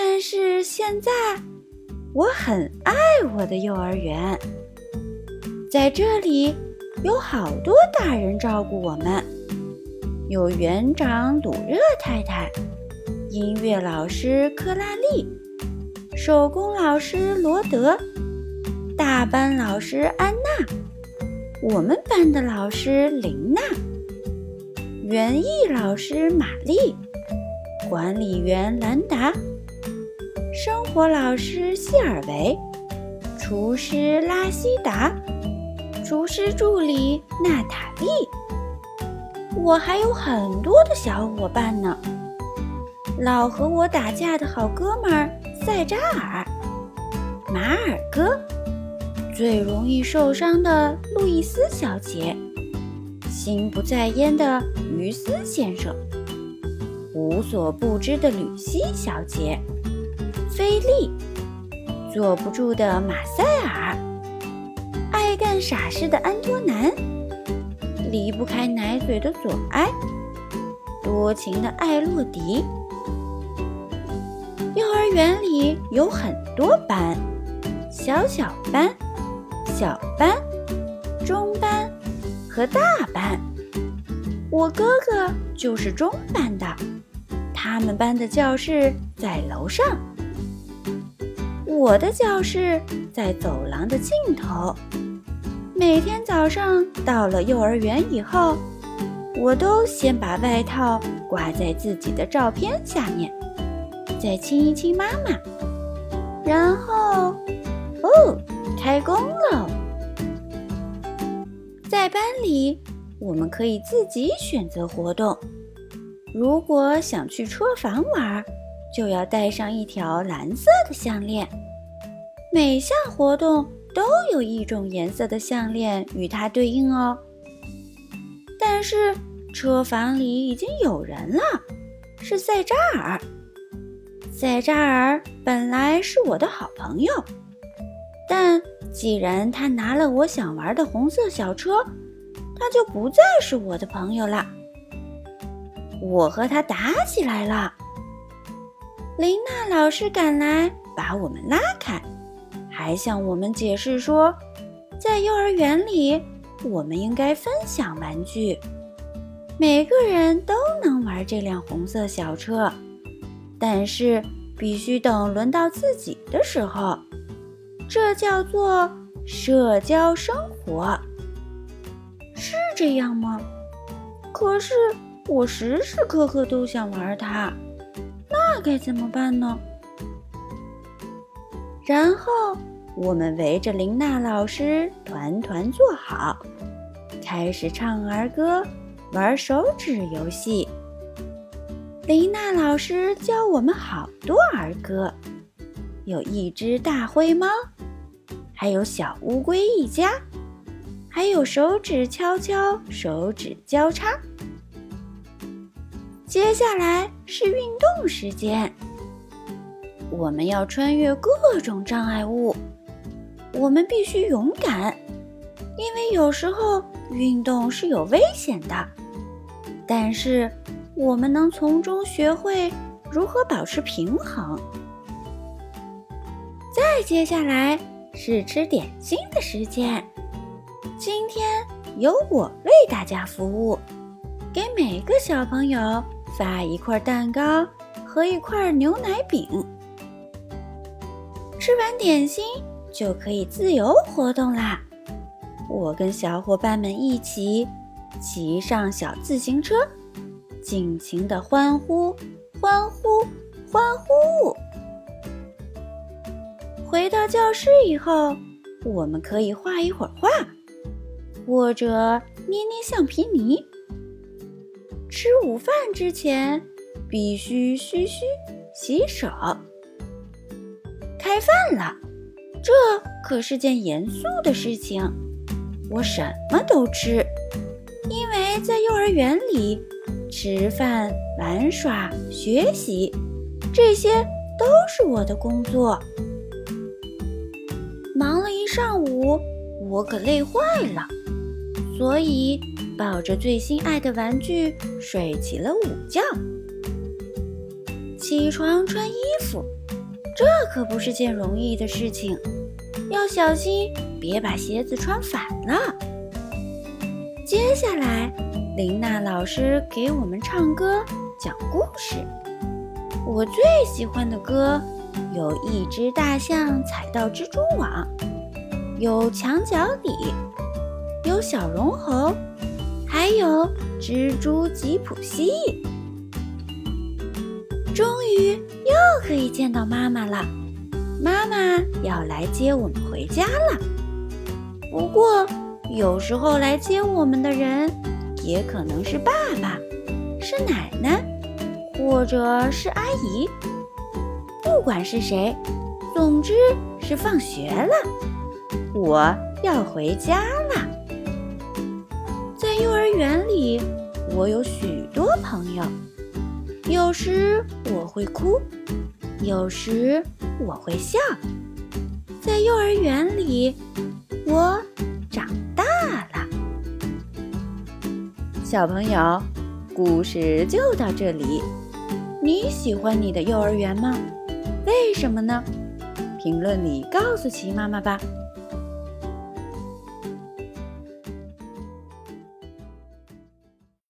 但是现在，我很爱我的幼儿园，在这里有好多大人照顾我们，有园长鲁热太太，音乐老师克拉丽，手工老师罗德，大班老师安娜，我们班的老师琳娜，园艺老师玛丽，管理员兰达。生活老师谢尔维，厨师拉希达，厨师助理娜塔莉，我还有很多的小伙伴呢。老和我打架的好哥们儿塞扎尔，马尔哥，最容易受伤的路易斯小姐，心不在焉的于斯先生，无所不知的吕西小姐。菲利，坐不住的马塞尔，爱干傻事的安托南，离不开奶嘴的左埃，多情的艾洛迪。幼儿园里有很多班，小小班、小班、中班和大班。我哥哥就是中班的，他们班的教室在楼上。我的教室在走廊的尽头。每天早上到了幼儿园以后，我都先把外套挂在自己的照片下面，再亲一亲妈妈，然后，哦，开工了！在班里，我们可以自己选择活动。如果想去车房玩儿，就要带上一条蓝色的项链。每项活动都有一种颜色的项链与它对应哦。但是车房里已经有人了，是塞扎尔。塞扎尔本来是我的好朋友，但既然他拿了我想玩的红色小车，他就不再是我的朋友了。我和他打起来了。琳娜老师赶来，把我们拉开。还向我们解释说，在幼儿园里，我们应该分享玩具，每个人都能玩这辆红色小车，但是必须等轮到自己的时候。这叫做社交生活，是这样吗？可是我时时刻刻都想玩它，该怎么办呢？然后我们围着琳娜老师团团坐好，开始唱儿歌，玩手指游戏。琳娜老师教我们好多儿歌，有一只大灰猫，还有小乌龟一家，还有手指敲敲，手指交叉。接下来是运动时间。我们要穿越各种障碍物，我们必须勇敢，因为有时候运动是有危险的。但是我们能从中学会如何保持平衡。再接下来是吃点心的时间，今天由我为大家服务，给每个小朋友发一块蛋糕和一块牛奶饼。吃完点心就可以自由活动啦！我跟小伙伴们一起骑上小自行车，尽情的欢呼、欢呼、欢呼。回到教室以后，我们可以画一会儿画，或者捏捏橡皮泥。吃午饭之前必须嘘嘘洗手。开饭了，这可是件严肃的事情。我什么都吃，因为在幼儿园里，吃饭、玩耍、学习，这些都是我的工作。忙了一上午，我可累坏了，所以抱着最心爱的玩具睡起了午觉。起床穿衣服。这可不是件容易的事情，要小心别把鞋子穿反了。接下来，琳娜老师给我们唱歌、讲故事。我最喜欢的歌有《一只大象踩到蜘蛛网》，有《墙角里》，有《小绒猴》，还有《蜘蛛吉普西》。终于又可以见到妈妈了，妈妈要来接我们回家了。不过，有时候来接我们的人也可能是爸爸，是奶奶。或者是阿姨，不管是谁，总之是放学了，我要回家了。幼儿园里，我有许多朋友，有时我会哭，有时我会笑。在幼儿园里，我长大了。小朋友，故事就到这里。你喜欢你的幼儿园吗？为什么呢？评论里告诉琪妈妈吧。